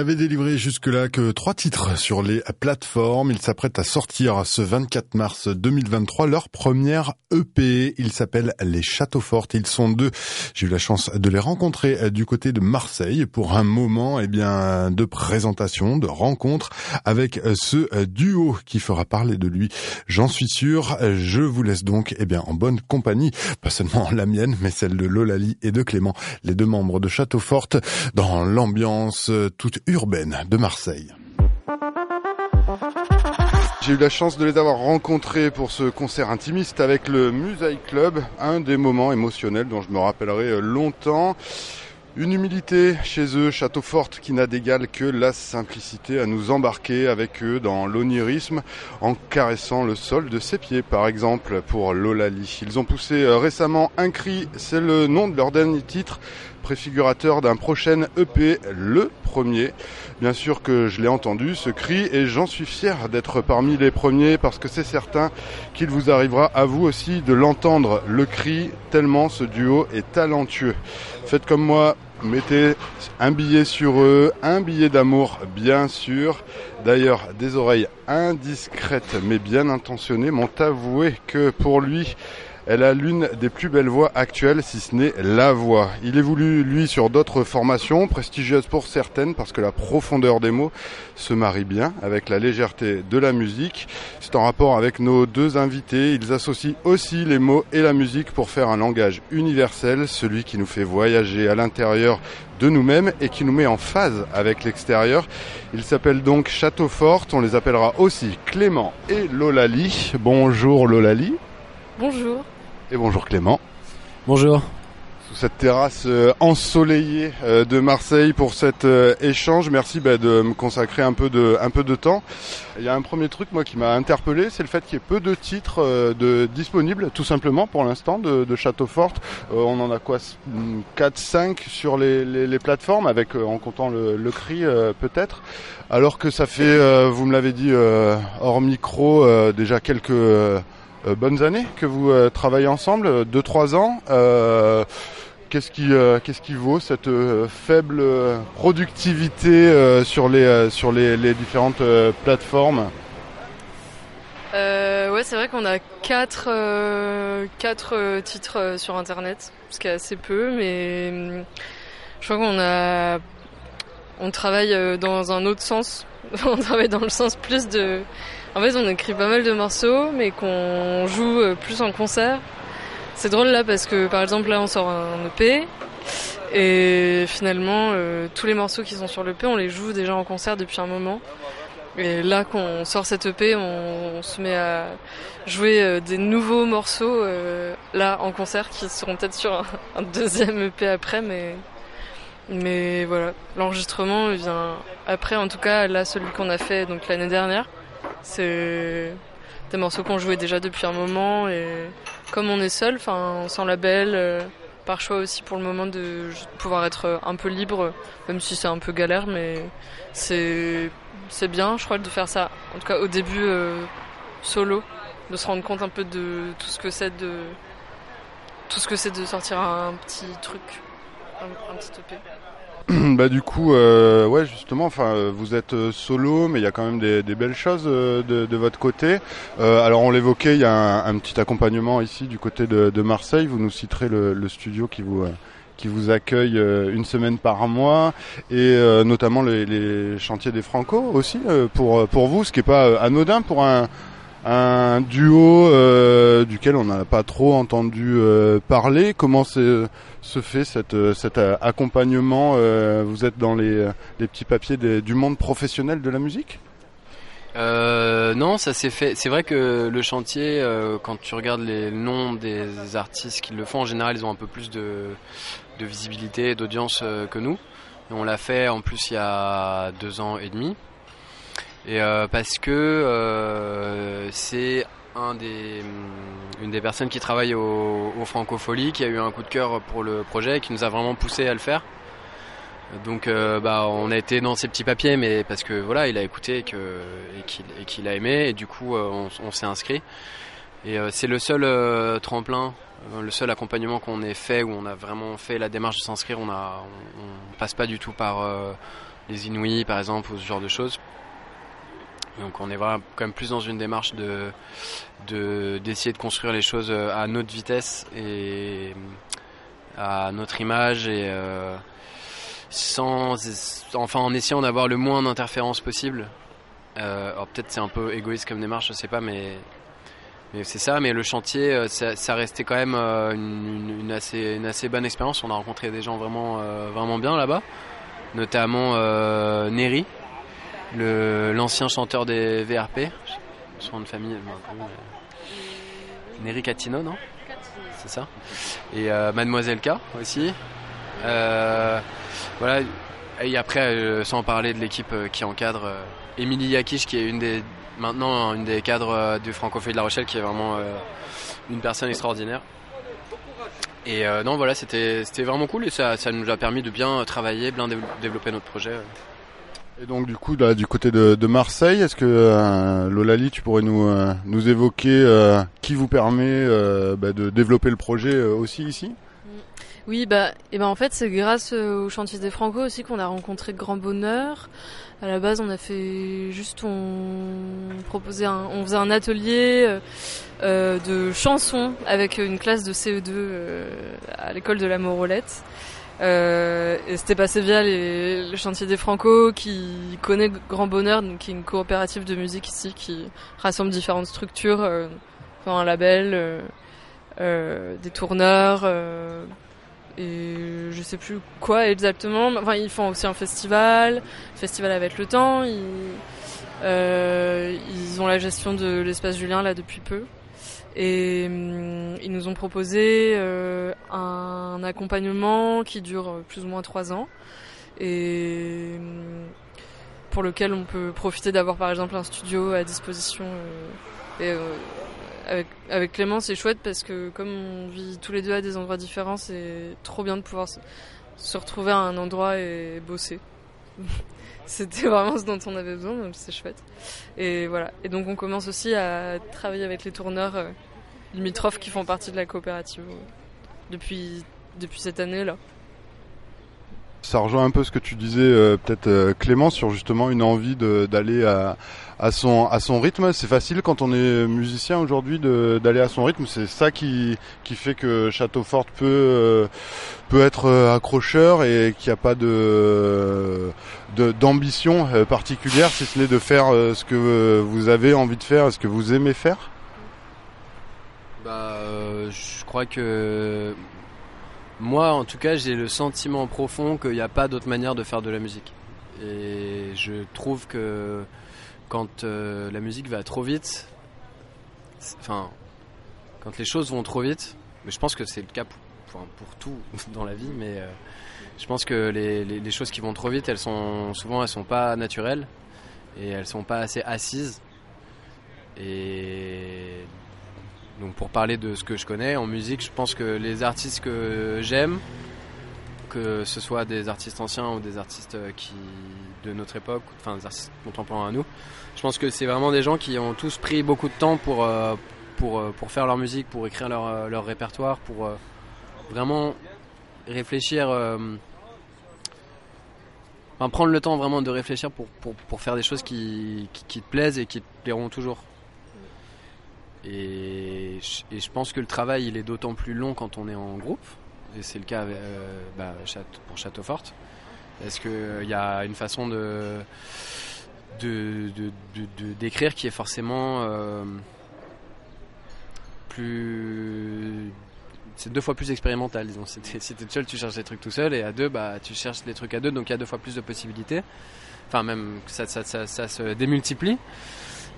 n'avait délivré jusque-là que trois titres sur les plateformes. Ils s'apprêtent à sortir ce 24 mars 2023 leur première EP. Ils s'appellent Les Châteaux Fortes. Ils sont deux. J'ai eu la chance de les rencontrer du côté de Marseille pour un moment, eh bien, de présentation, de rencontre avec ce duo qui fera parler de lui. J'en suis sûr. Je vous laisse donc, eh bien, en bonne compagnie. Pas seulement la mienne, mais celle de Lolali et de Clément, les deux membres de Château Forte, dans l'ambiance toute urbaine de Marseille. J'ai eu la chance de les avoir rencontrés pour ce concert intimiste avec le Musée Club, un des moments émotionnels dont je me rappellerai longtemps. Une humilité chez eux, Château Forte, qui n'a d'égal que la simplicité à nous embarquer avec eux dans l'onirisme en caressant le sol de ses pieds, par exemple, pour Lolali. Ils ont poussé récemment un cri, c'est le nom de leur dernier titre, préfigurateur d'un prochain EP, le premier. Bien sûr que je l'ai entendu, ce cri, et j'en suis fier d'être parmi les premiers parce que c'est certain qu'il vous arrivera à vous aussi de l'entendre, le cri, tellement ce duo est talentueux. Faites comme moi, mettez un billet sur eux, un billet d'amour bien sûr. D'ailleurs, des oreilles indiscrètes mais bien intentionnées m'ont avoué que pour lui, elle a l'une des plus belles voix actuelles, si ce n'est la voix. Il évolue, lui, sur d'autres formations, prestigieuses pour certaines, parce que la profondeur des mots se marie bien avec la légèreté de la musique. C'est en rapport avec nos deux invités. Ils associent aussi les mots et la musique pour faire un langage universel, celui qui nous fait voyager à l'intérieur de nous-mêmes et qui nous met en phase avec l'extérieur. Il s'appelle donc Château Forte. On les appellera aussi Clément et Lolali. Bonjour Lolali. Bonjour. Et bonjour Clément. Bonjour. Sous cette terrasse euh, ensoleillée euh, de Marseille pour cet euh, échange, merci bah, de me consacrer un peu de un peu de temps. Il y a un premier truc moi qui m'a interpellé, c'est le fait qu'il y ait peu de titres de disponibles, tout simplement pour l'instant de, de Château Forte. on en a quoi 4 5 sur les, les, plateformes avec en comptant le, le cri peut-être. Alors que ça fait vous me l'avez dit hors micro déjà quelques bonnes années que vous euh, travaillez ensemble, 2-3 ans. Euh, qu'est-ce qui, qu'est-ce qui vaut cette faible productivité sur les, sur les, différentes plateformes? Ouais, c'est vrai qu'on a 4 quatre, titres sur Internet, ce qui est assez peu, mais je crois qu'on. On travaille dans un autre sens. on travaille dans le sens plus de en fait, on écrit pas mal de morceaux, mais qu'on joue euh, plus en concert. C'est drôle là parce que par exemple là on sort un EP et finalement euh, tous les morceaux qui sont sur l'EP on les joue déjà en concert depuis un moment. Et là qu'on sort cet EP on, se met à jouer euh, des nouveaux morceaux là en concert qui seront peut-être sur un, un, deuxième EP après mais mais voilà l'enregistrement vient après en tout cas là celui qu'on a fait donc l'année dernière c'est des morceaux qu'on jouait déjà depuis un moment et comme on est seul, enfin sans label, euh, par choix aussi pour le moment de pouvoir être un peu libre, même si c'est un peu galère, mais c'est c'est bien, je crois, de faire ça. En tout cas au début euh, solo, de se rendre compte un peu de tout ce que c'est de tout ce que c'est de sortir un petit truc, un, petit EP. bah du coup, euh, ouais justement, enfin vous êtes euh, solo, mais il y a quand même des, belles choses euh, de, votre côté. alors on l'évoquait, il y a un, petit accompagnement ici du côté de, Marseille. Vous nous citerez le, studio qui vous qui vous accueille une semaine par mois et notamment les, les, chantiers des Franco aussi pour pour vous, ce qui est pas anodin pour un un duo euh, duquel on n'a pas trop entendu euh, parler. Comment se fait cette, euh, cet accompagnement Vous êtes dans les, petits papiers du monde professionnel de la musique? Non, ça s'est fait. C'est vrai que le chantier, quand tu regardes les noms des artistes qui le font, en général, ils ont un peu plus de, visibilité, d'audience que nous. on l'a fait en plus il y a deux ans et demi. Et euh, parce que euh, c'est mm, une des personnes qui travaille au, au Francofolie qui a eu un coup de cœur pour le projet et qui nous a vraiment poussé à le faire. Donc euh, bah on a été dans ces petits papiers mais parce que voilà il a écouté et qu'il a aimé et du coup on, on s'est inscrit et c'est le seul tremplin le seul accompagnement qu'on ait fait où on a vraiment fait la démarche de s'inscrire on a on, passe pas du tout par les Inuits par exemple ou ce genre de choses. Donc on est vraiment quand même plus dans une démarche de d'essayer de, construire les choses à notre vitesse et à notre image et sans enfin en essayant d'avoir le moins d'interférences possible. peut-être c'est un peu égoïste comme démarche, je sais pas, mais c'est ça, mais le chantier, euh, ça, restait quand même euh, une, assez, bonne expérience. On a rencontré des gens vraiment, euh, vraiment bien là-bas, notamment euh, Neri, l'ancien chanteur des VRP. Son nom de famille, Neri Catino, non? C'est ça. Et Mademoiselle K aussi. voilà. Et après, sans parler de l'équipe qui encadre Émilie Yakish, qui est une des maintenant une des cadres euh, du Francophone de La Rochelle qui est vraiment euh, une personne extraordinaire. Et euh, non, voilà, c'était vraiment cool et ça, ça, nous a permis de bien travailler, bien développer notre projet. Et donc du coup, du côté de, Marseille, est-ce que euh, Lolali, tu pourrais nous, nous évoquer qui vous permet bah, de développer le projet aussi ici? Oui, bah, et ben en fait, c'est grâce au chantier des Franco aussi qu'on a rencontré Grand Bonheur. À la base, on a fait juste, on proposait, un, on faisait un atelier euh, euh, de chansons avec une classe de CE2 euh, à l'école de la Morolette. Euh, et c'était passé via les, le chantier des Franco qui connaît Grand Bonheur, donc qui est une coopérative de musique ici qui rassemble différentes structures, euh, un label, des tourneurs et je sais plus quoi exactement. Enfin, ils font aussi un festival, festival avec le temps. Euh, ils ont la gestion de l'espace Julien là depuis peu. Et hum, ils nous ont proposé euh, un accompagnement qui dure plus ou moins trois ans et hum, pour lequel on peut profiter d'avoir par exemple un studio à disposition euh, et avec, avec Clément, c'est chouette parce que comme on vit tous les deux à des endroits différents, c'est trop bien de pouvoir se, retrouver à un endroit et bosser. C'était vraiment ce dont on avait besoin, donc c'est chouette. Et voilà. Et donc on commence aussi à travailler avec les tourneurs euh, limitrophes qui font partie de la coopérative euh, depuis, depuis cette année-là. Ça rejoint un peu ce que tu disais euh, peut-être Clément sur justement une envie d'aller à, à, son à son rythme. C'est facile quand on est musicien aujourd'hui d'aller à son rythme. C'est ça qui qui fait que Château Fort peut euh, peut être accrocheur et qu'il n'y a pas de d'ambition particulière si ce n'est de faire ce que vous avez envie de faire, ce que vous aimez faire. Bah, je crois que moi, en tout cas, j'ai le sentiment profond qu'il n'y a pas d'autre manière de faire de la musique. Et je trouve que quand euh, la musique va trop vite, enfin, quand les choses vont trop vite, mais je pense que c'est le cas pour, pour, tout dans la vie, mais euh, je pense que les, les, les, choses qui vont trop vite, elles sont souvent elles sont pas naturelles et elles sont pas assez assises. Et donc pour parler de ce que je connais en musique, je pense que les artistes que j'aime, que ce soit des artistes anciens ou des artistes euh, qui de notre époque, enfin des artistes contemporains à nous, je pense que c'est vraiment des gens qui ont tous pris beaucoup de temps pour euh, pour euh, pour faire leur musique, pour écrire leur leur répertoire, pour vraiment réfléchir. Enfin, prendre le temps vraiment de réfléchir pour, pour, pour faire des choses qui, qui, te plaisent et qui te plairont toujours. Et, je pense que le travail il est d'autant plus long quand on est en groupe, et c'est le cas euh, bah, pour Château Parce qu'il euh, y a une façon de d'écrire qui est forcément euh, plus c'est deux fois plus expérimental disons. Si t'es si seul tu cherches des trucs tout seul et à deux bah tu cherches les trucs à deux donc il y a deux fois plus de possibilités. Enfin même ça, ça, se démultiplie.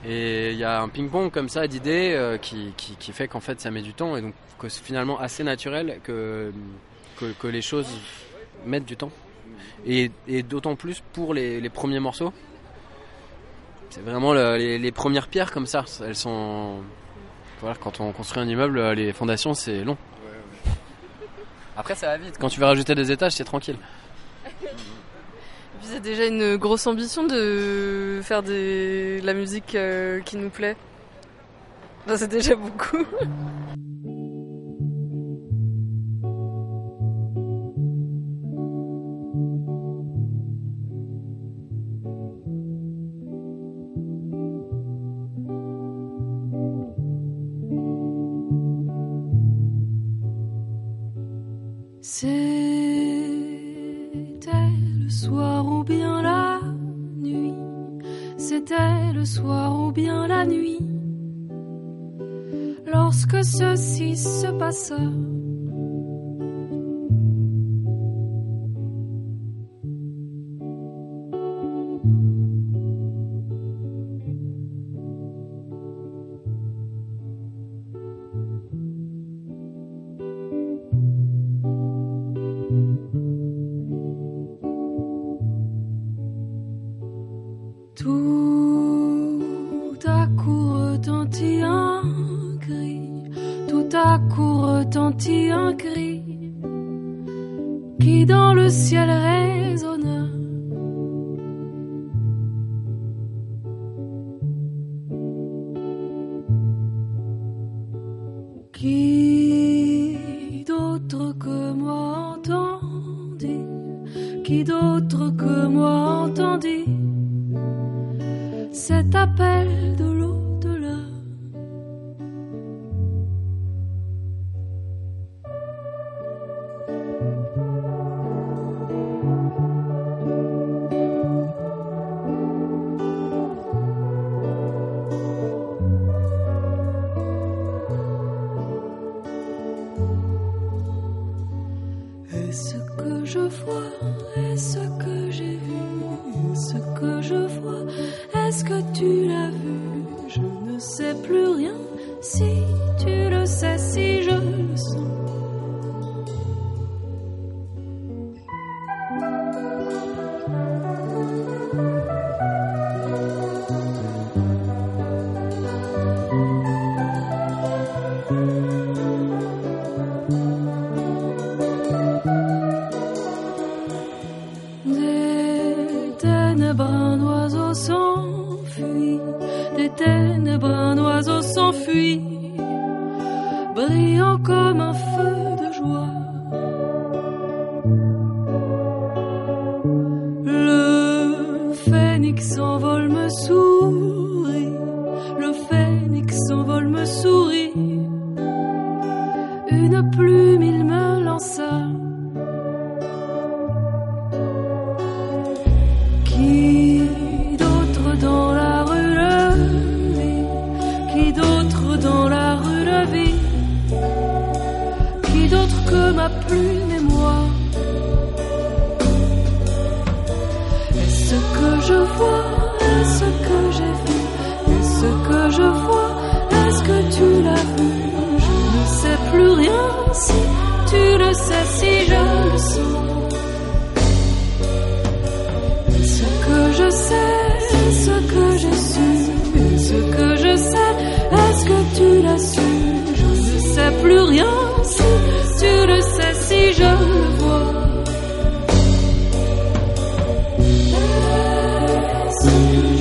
Et il y a un ping-pong comme ça d'idées euh, qui, qui, fait qu'en fait ça met du temps et donc que c'est finalement assez naturel que, que, les choses mettent du temps. Et, d'autant plus pour les, premiers morceaux. C'est vraiment le, les, premières pierres comme ça. Elles sont. Quand on construit un immeuble, les fondations c'est long. Après ça va vite. Quand tu vas rajouter des étages, c'est tranquille. C'est déjà une grosse ambition de faire de la musique euh, qui nous plaît? c'est déjà beaucoup. C'était le soir ou bien la nuit. C'était le soir ou bien la nuit. Lorsque ceci se passa. qui d'autre que moi entendit cet appel de l'eau. criant comme un feu de joie. You.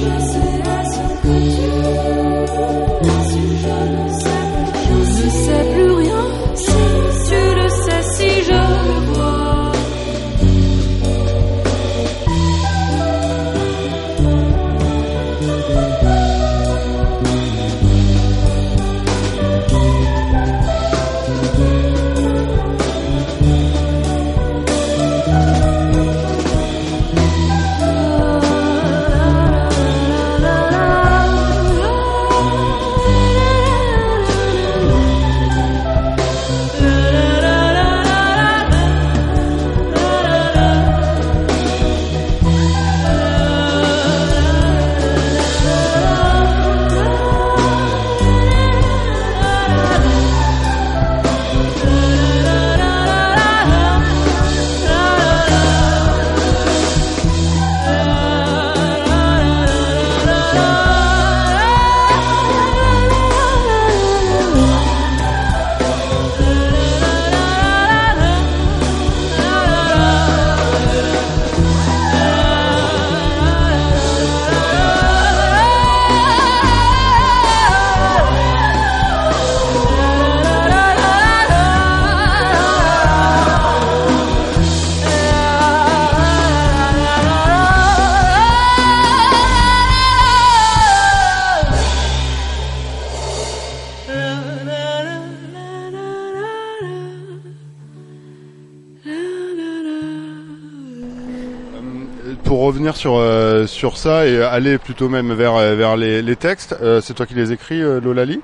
Sur euh, sur ça et aller plutôt même vers vers les, textes, c'est toi qui les écris, Lolali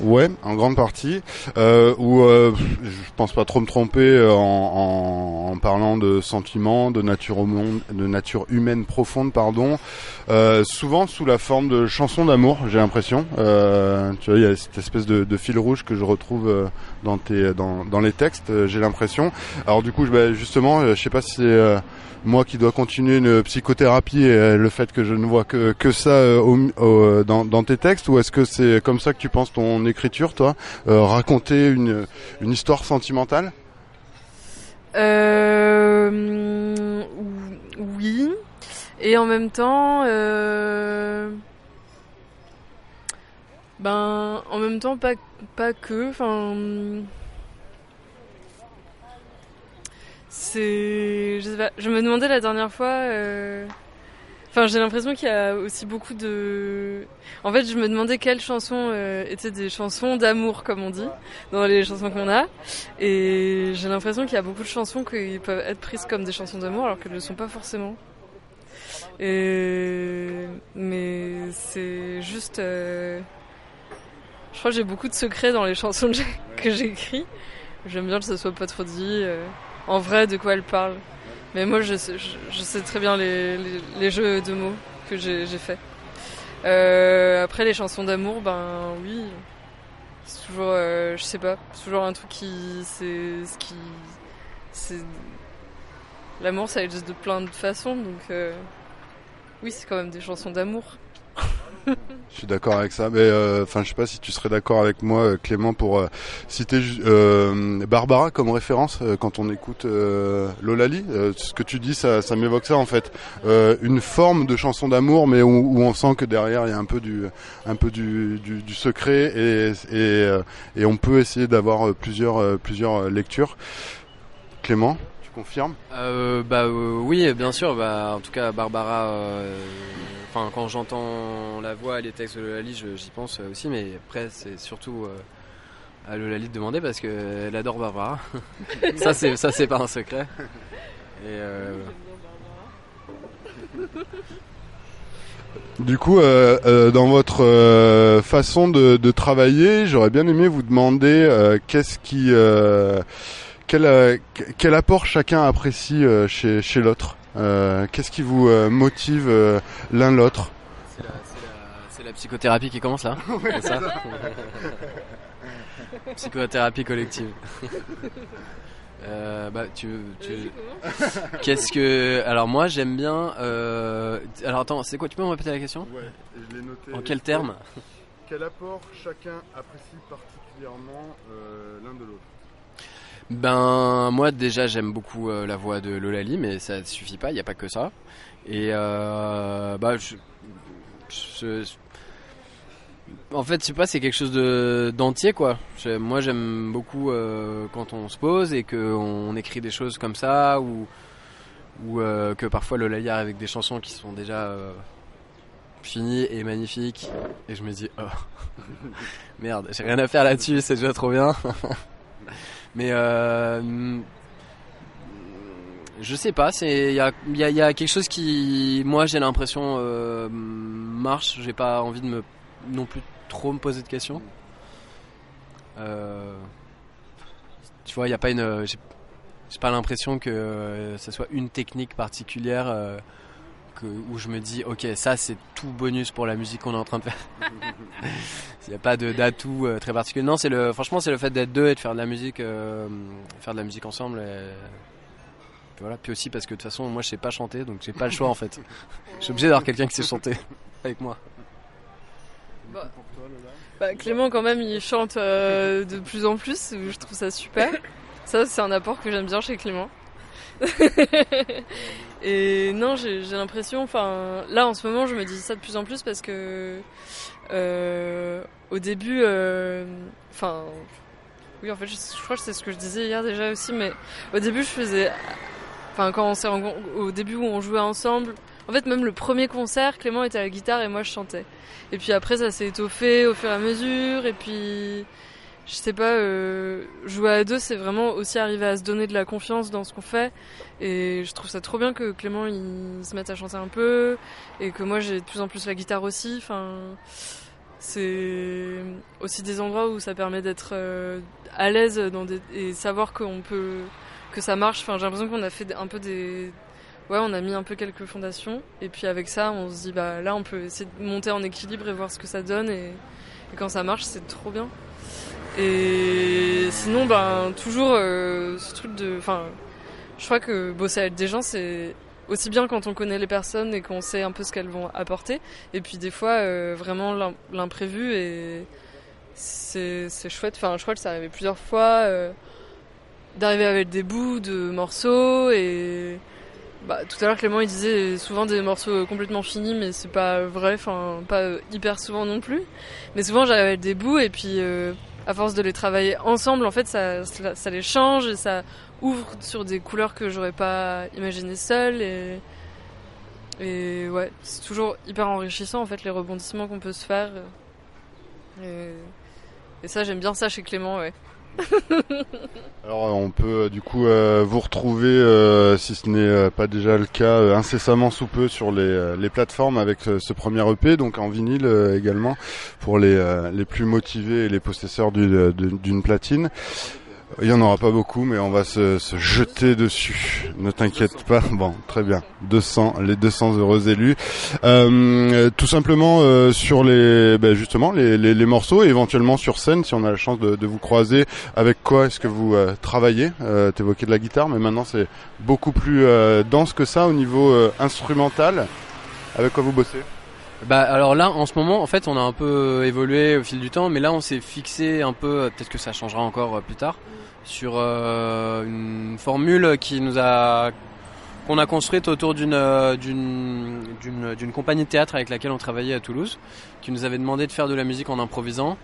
Ouais, en grande partie. Euh, où euh, je pense pas trop me tromper en, parlant de sentiments, de nature humaine profonde, pardon. Euh, souvent sous la forme de chansons d'amour, j'ai l'impression. Euh, tu vois, il y a cette espèce de, fil rouge que je retrouve euh, dans tes dans, dans les textes. Euh, j'ai l'impression. Alors du coup, bah, justement, je sais pas si c'est moi qui dois continuer une psychothérapie et le fait que je ne vois que, que ça euh, dans, dans, tes textes ou est-ce que c'est comme ça que tu penses ton écriture toi euh, raconter une, une histoire sentimentale? Euh, oui et en même temps euh, ben en même temps pas pas que enfin C'est, je sais pas. Je me demandais la dernière fois. Euh... Enfin, j'ai l'impression qu'il y a aussi beaucoup de. En fait, je me demandais quelles chansons euh, étaient des chansons d'amour, comme on dit, dans les chansons qu'on a. Et j'ai l'impression qu'il y a beaucoup de chansons qui peuvent être prises comme des chansons d'amour, alors qu'elles ne le sont pas forcément. Et... Mais c'est juste. Euh... Je crois que j'ai beaucoup de secrets dans les chansons que j'écris. J'aime bien que ce soit pas trop dit. Euh en vrai de quoi elle parle. Mais moi, je sais, très bien les, jeux de mots que j'ai fait. Euh, après, les chansons d'amour, ben oui, c'est toujours, euh, je sais pas, toujours un truc qui, c'est ce qui, c'est l'amour, ça existe de plein de façons, donc euh, oui, c'est quand même des chansons d'amour. Je suis d'accord avec ça, mais euh, enfin, je sais pas si tu serais d'accord avec moi, euh, Clément, pour euh, citer euh, Barbara comme référence quand on écoute Lolali. ce que tu dis, ça, m'évoque ça en fait, une forme de chanson d'amour, mais où, on sent que derrière il y a un peu du, un peu du secret et, et, et, on peut essayer d'avoir plusieurs, plusieurs lectures. Clément? Confirme euh, Bah oui, bien sûr. Bah, en tout cas, Barbara Enfin, quand j'entends la voix et les textes de Lolali, j'y pense aussi, mais après, c'est surtout euh, à Lolali de demander parce qu'elle adore Barbara. ça, c'est ça, c'est pas un secret. Euh, du coup, euh, dans votre façon de, travailler, j'aurais bien aimé vous demander qu'est-ce qui, quel, quel apport chacun apprécie chez, chez l'autre. Euh, qu'est-ce qui vous euh, motive euh, l'un l'autre? C'est la, psychothérapie qui commence là ça Psychothérapie collective. bah, tu, tu... Qu'est-ce que alors moi j'aime bien. Alors attends, c'est quoi Tu peux me répéter la question? Ouais, je l'ai noté. En quel terme? Quel apport chacun apprécie particulièrement l'un de l'autre? Ben moi déjà j'aime beaucoup euh, la voix de Lolali mais ça suffit pas, il n'y a pas que ça. Et euh, bah je, en fait je sais pas c'est quelque chose de d'entier quoi. moi j'aime beaucoup euh, quand on se pose et qu'on écrit des choses comme ça ou ou que parfois Lolali arrive avec des chansons qui sont déjà finies et magnifiques et je me dis oh merde j'ai rien à faire là-dessus c'est déjà trop bien. Mais euh, je sais pas, il y a, quelque chose qui, moi, j'ai l'impression euh, marche. J'ai pas envie de me non plus trop me poser de questions. Euh, tu vois, il y a pas une, j'ai pas l'impression que ce soit une technique particulière. Euh, où je me dis ok ça c'est tout bonus pour la musique qu'on est en train de faire. Il n'y a pas d'atout euh, très particulier. Non c'est le franchement c'est le fait d'être deux et de faire de la musique euh, faire de la musique ensemble et... puis voilà. Puis aussi parce que de toute façon moi je sais pas chanter donc j'ai pas le choix en fait. Je suis obligé d'avoir quelqu'un qui sait chanter avec moi. Bah, bah, Clément quand même il chante euh, de plus en plus je trouve ça super. Ça c'est un apport que j'aime bien chez Clément et non, j'ai l'impression, enfin, là en ce moment, je me dis ça de plus en plus parce que euh, au début, euh, enfin, oui, en fait, je, crois que c'est ce que je disais hier déjà aussi, mais au début, je faisais, enfin, quand on s'est au début où on jouait ensemble, en fait, même le premier concert, Clément était à la guitare et moi je chantais. Et puis après, ça s'est étoffé au fur et à mesure, et puis je sais pas, euh, jouer à deux, c'est vraiment aussi arriver à se donner de la confiance dans ce qu'on fait. Et je trouve ça trop bien que Clément il se mette à chanter un peu et que moi j'ai de plus en plus la guitare aussi. Enfin, c'est aussi des endroits où ça permet d'être euh, à l'aise dans des, et savoir qu'on peut que ça marche. Enfin, j'ai l'impression qu'on a fait un peu des ouais, on a mis un peu quelques fondations et puis avec ça, on se dit bah là on peut essayer de monter en équilibre et voir ce que ça donne et, et quand ça marche, c'est trop bien. Et sinon, ben, toujours euh, ce truc de. Enfin, je crois que bosser avec des gens, c'est aussi bien quand on connaît les personnes et qu'on sait un peu ce qu'elles vont apporter. Et puis des fois, euh, vraiment l'imprévu et c'est chouette. Enfin, je crois que ça arrivé plusieurs fois euh, d'arriver avec des bouts de morceaux et. Bah, tout à l'heure Clément il disait souvent des morceaux complètement finis mais c'est pas vrai, enfin pas hyper souvent non plus. Mais souvent j'arrive avec des bouts et puis à force de les travailler ensemble, en fait, ça, les change et ça ouvre sur des couleurs que j'aurais pas imaginé seul et et ouais, c'est toujours hyper enrichissant en fait les rebondissements qu'on peut se faire. Et, et ça, j'aime bien ça chez Clément, ouais. Alors on peut euh, du coup euh, vous retrouver, euh, si ce n'est pas déjà le cas, incessamment sous peu sur les, plateformes avec ce premier EP, donc en vinyle également pour les plus motivés et les possesseurs d'une platine. Il y en aura pas beaucoup, mais on va se, jeter dessus. Ne t'inquiète pas. Bon, très bien. 200, les 200 heureux élus. Euh, tout simplement euh, sur les, ben justement les, morceaux et éventuellement sur scène, si on a la chance de, vous croiser. Avec quoi est-ce que vous euh, travaillez? Euh, T'évoquais de la guitare, mais maintenant c'est beaucoup plus dense que ça au niveau instrumental. Avec quoi vous bossez? Bah alors là en ce moment en fait on a un peu évolué au fil du temps mais là on s'est fixé un peu peut-être que ça changera encore plus tard sur euh, une formule qui nous a qu'on a construite autour d'une d'une d'une compagnie de théâtre avec laquelle on travaillait à Toulouse, qui nous avait demandé de faire de la musique en improvisant.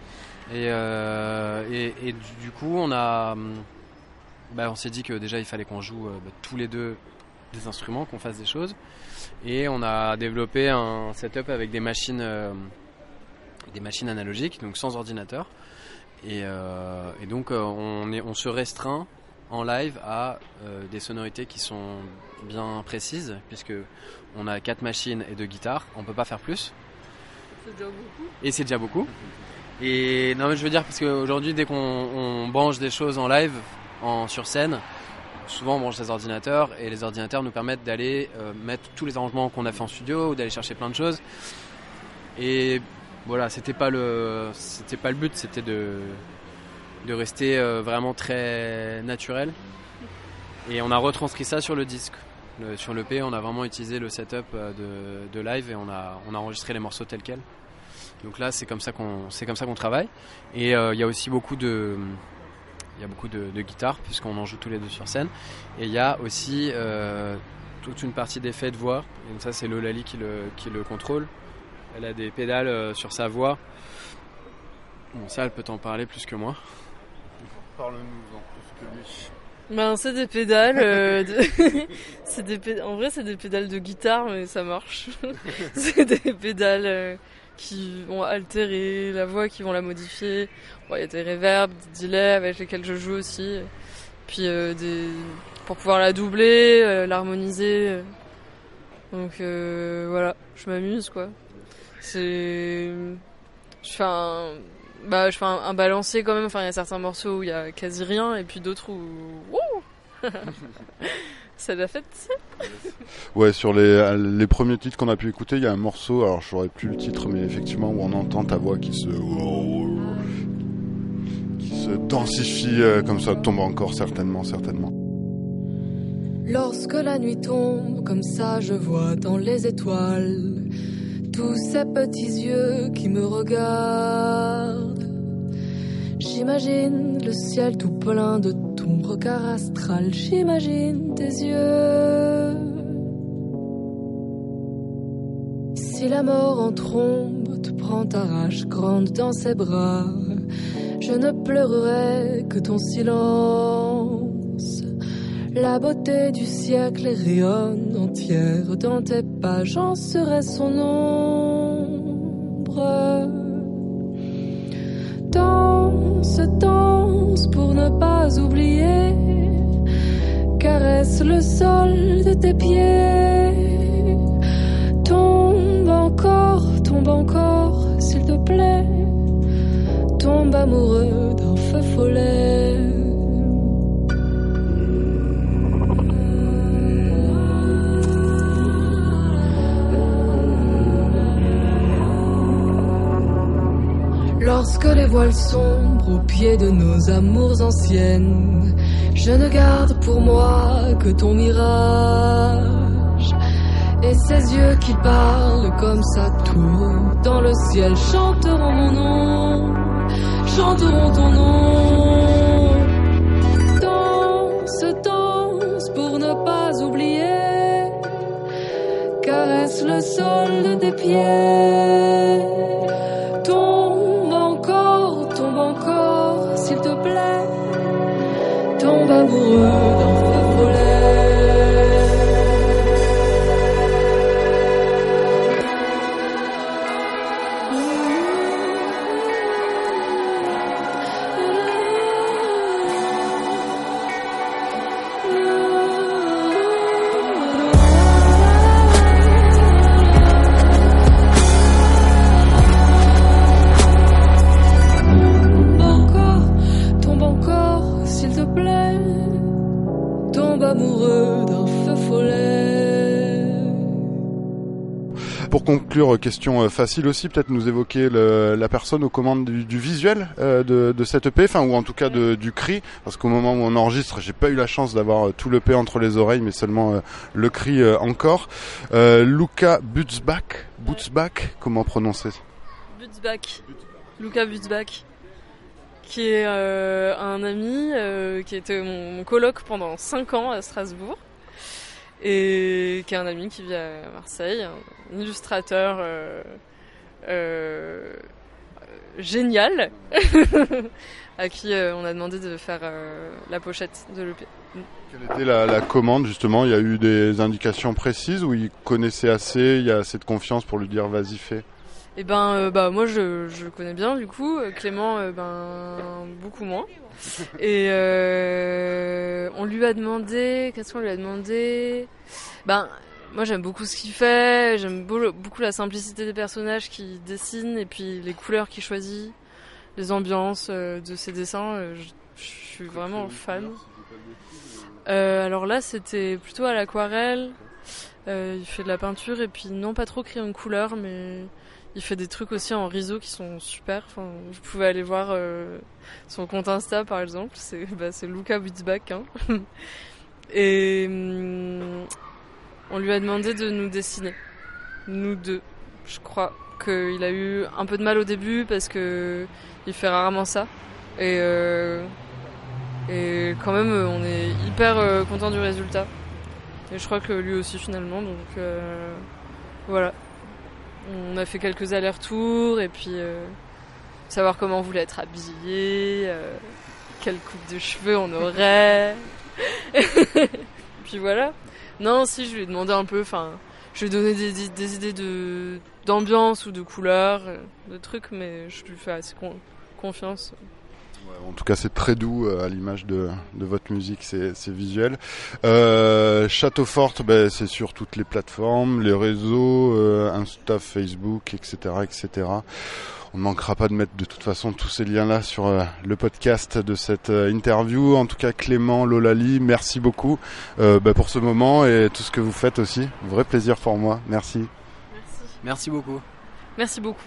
Et, euh, et, du coup, on a, bah, on s'est dit que déjà il fallait qu'on joue euh, bah, tous les deux des instruments, qu'on fasse des choses. Et on a développé un setup avec des machines, euh, des machines analogiques, donc sans ordinateur. Et, euh, et donc euh, on, est, on se restreint en live à des sonorités qui sont bien précises, puisque on a quatre machines et deux guitares, on peut pas faire plus. C'est déjà beaucoup. Et c'est déjà beaucoup. Et non mais je veux dire parce qu'aujourd'hui dès qu'on on branche des choses en live, en sur scène, souvent on branche des ordinateurs et les ordinateurs nous permettent d'aller euh, mettre tous les arrangements qu'on a fait en studio ou d'aller chercher plein de choses. Et voilà, c'était pas le c'était pas le but, c'était de de rester euh, vraiment très naturel. Et on a retranscrit ça sur le disque. Le, sur le P, on a vraiment utilisé le setup euh, de, live et on a on a enregistré les morceaux tels quels. Donc là, c'est comme ça qu'on c'est comme ça qu'on travaille. Et il y a aussi beaucoup de il y a beaucoup de, de guitares puisqu'on en joue tous les deux sur scène. Et il y a aussi euh, toute une partie d'effets de voix. Et donc ça, c'est Lolali qui le qui le contrôle. Elle a des pédales euh, sur sa voix. Bon, ça, elle peut t'en parler plus que moi. Parle-nous en plus que lui. Ben, c'est des pédales. euh, de- c'est des péd- En vrai, c'est des pédales de guitare, mais ça marche. c'est des pédales euh, qui vont altérer la voix, qui vont la modifier. Il y a des reverbs, des delays avec lesquels je joue aussi. Puis euh, pour pouvoir la doubler, euh, l'harmoniser. Donc euh, voilà, je m'amuse quoi. C'est. Je fais un. Bah, je fais un, un balancier quand même. Enfin, il y a certains morceaux où il y a quasi rien, et puis d'autres où. Wouh C'est la fête. Ouais, sur les, les premiers titres qu'on a pu écouter, il y a un morceau, alors je saurais plus le titre, mais effectivement où on entend ta voix qui se qui se densifie euh, comme ça, tombe encore certainement, certainement. Lorsque la nuit tombe, comme ça je vois dans les étoiles tous ces petits yeux qui me regardent. J'imagine le ciel tout plein de regard astral, j'imagine tes yeux. Si la mort en trombe te prend ta rage grande dans ses bras, je ne pleurerai que ton silence. La beauté du siècle rayonne entière dans tes pas, j'en serai son ombre danse, danse pour ne pas oublier. Caresse le sol de tes pieds. Tombe encore, tombe encore, s'il te plaît. Tombe amoureux d'un feu follet. Lorsque les voiles sombres au pied de nos amours anciennes, je ne garde pour moi que ton mirage. Et ces yeux qui parlent comme ça tout dans le ciel chanteront mon nom, chanteront ton nom. Danse, danse pour ne pas oublier, caresse le sol de tes pieds. Tombe amoureux d'un feu Encore, conclure, question euh, facile aussi, peut-être nous évoquer le- la personne aux commandes du, du visuel euh, de, de cette EP, enfin ou en tout cas de- du cri, parce qu'au moment où on enregistre, j'ai pas eu la chance d'avoir euh, tout l'EP entre les oreilles, mais seulement euh, le cri euh, encore. Euh, Luca Butzbach, Butzbach, comment prononcer? Butzbach. Luca Butzbach. Qui est euh, un ami euh, qui était mon, mon coloc pendant 5 ans à Strasbourg. Et qui est un ami qui vit à Marseille. Un illustrateur euh, euh, génial. à qui euh, on a demandé de faire la pochette de l'EP. Quelle était la, la commande justement? Il y a eu des indications précises ou il connaissait assez, il y a assez de confiance pour lui dire vas-y fais Et ben, euh, bah moi je, je le connais bien du coup. Euh, Clément, euh, ben beaucoup moins. Et euh, on lui a demandé, qu'est-ce qu'on lui a demandé? Ben, moi j'aime beaucoup ce qu'il fait. J'aime beau- beaucoup la simplicité des personnages qu'il dessine et puis les couleurs qu'il choisit, les ambiances de ses dessins. je, je suis vraiment fan. Euh, alors là, c'était plutôt à l'aquarelle. Il fait de la peinture et puis non pas trop crayon de couleur, mais il fait des trucs aussi en riso qui sont super. Enfin, vous pouvez aller voir euh, son compte Insta par exemple. C'est bah, Luca Witzbach. Hein. et hum, on lui a demandé de nous dessiner, nous deux. Je crois qu'il a eu un peu de mal au début parce que il fait rarement ça. Et euh, et quand même, on est hyper euh, content du résultat. Et je crois que lui aussi finalement, donc voilà. On a fait quelques allers-retours et puis euh, savoir comment on voulait être habillé, euh, quelle coupe de cheveux on aurait. puis voilà. Non, si je lui ai demandé un peu, enfin, je lui ai donné des, idées de d'ambiance ou de couleurs, euh, de trucs, mais je lui fais assez con- confiance. En tout cas, c'est très doux euh, à l'image de, de votre musique, c'est visuel. Euh, Château Forte, ben, c'est sur toutes les plateformes, les réseaux, euh, Insta, Facebook, etc., etc. On ne manquera pas de mettre de toute façon tous ces liens-là sur euh, le podcast de cette euh, interview. En tout cas, Clément, Lolali, merci beaucoup euh, ben, pour ce moment et tout ce que vous faites aussi. Vrai plaisir pour moi. Merci. Merci. Merci beaucoup. Merci beaucoup.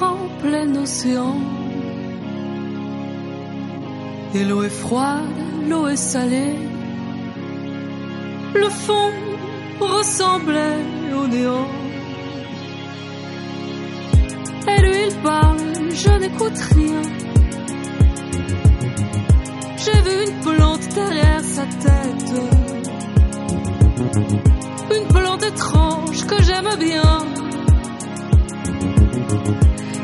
En plein océan. Et l'eau est froide, l'eau est salée. Le fond ressemblait au néant. Et lui il parle, je n'écoute rien. J'ai vu une plante derrière sa tête. Une plante étrange que j'aime bien.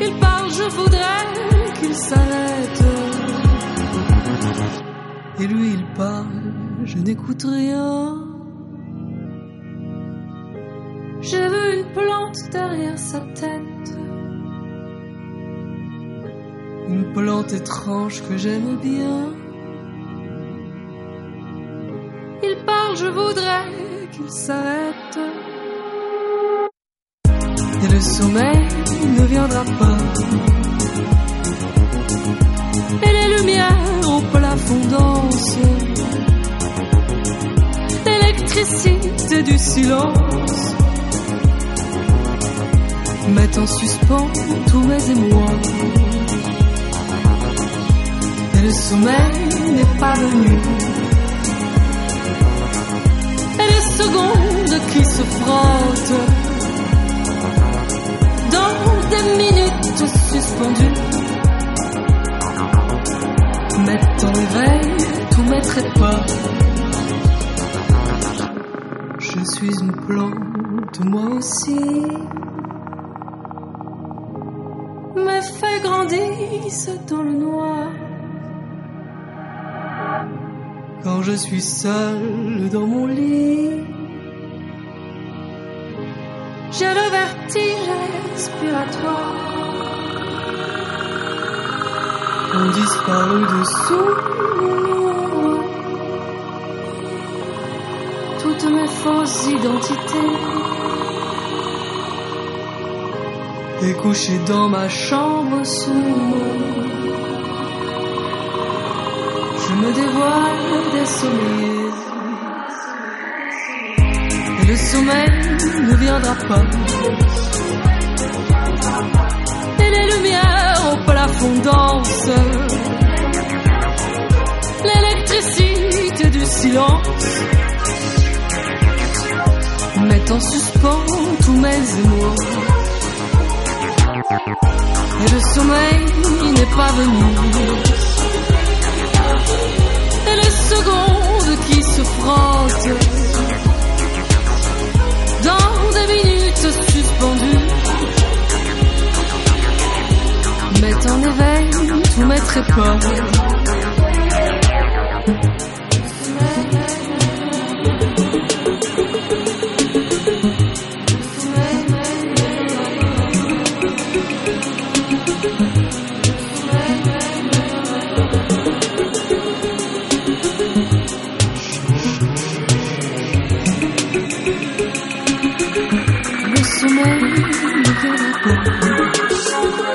Il parle, je voudrais qu'il s'arrête. Et lui il parle, je n'écoute rien. J'ai vu une plante derrière sa tête. Une plante étrange que j'aime bien. Il parle, je voudrais qu'il s'arrête. Le sommeil ne viendra pas. Et les lumières au plafond dansent. L'électricité du silence met en suspens tous mes émois. Et le sommeil n'est pas venu. Et les secondes qui se frottent dans des minutes suspendues mettent en éveil tous mes trépas. Je suis une plante, moi aussi. Mes feuilles grandissent dans le noir. Quand je suis seule dans mon lit, j'ai le vertige respiratoire. ont disparu dessous. Toutes mes fausses identités. Et couché dans ma chambre sombre, je me dévoile des. Sommeil ne viendra pas. Et les lumières au plafond dansent. L'électricité du silence met en suspens tous mes émois. Et le sommeil n'est pas venu. Et les secondes qui se frottent des minutes suspendues mettent en éveil tous mes trépas. resume, you. could have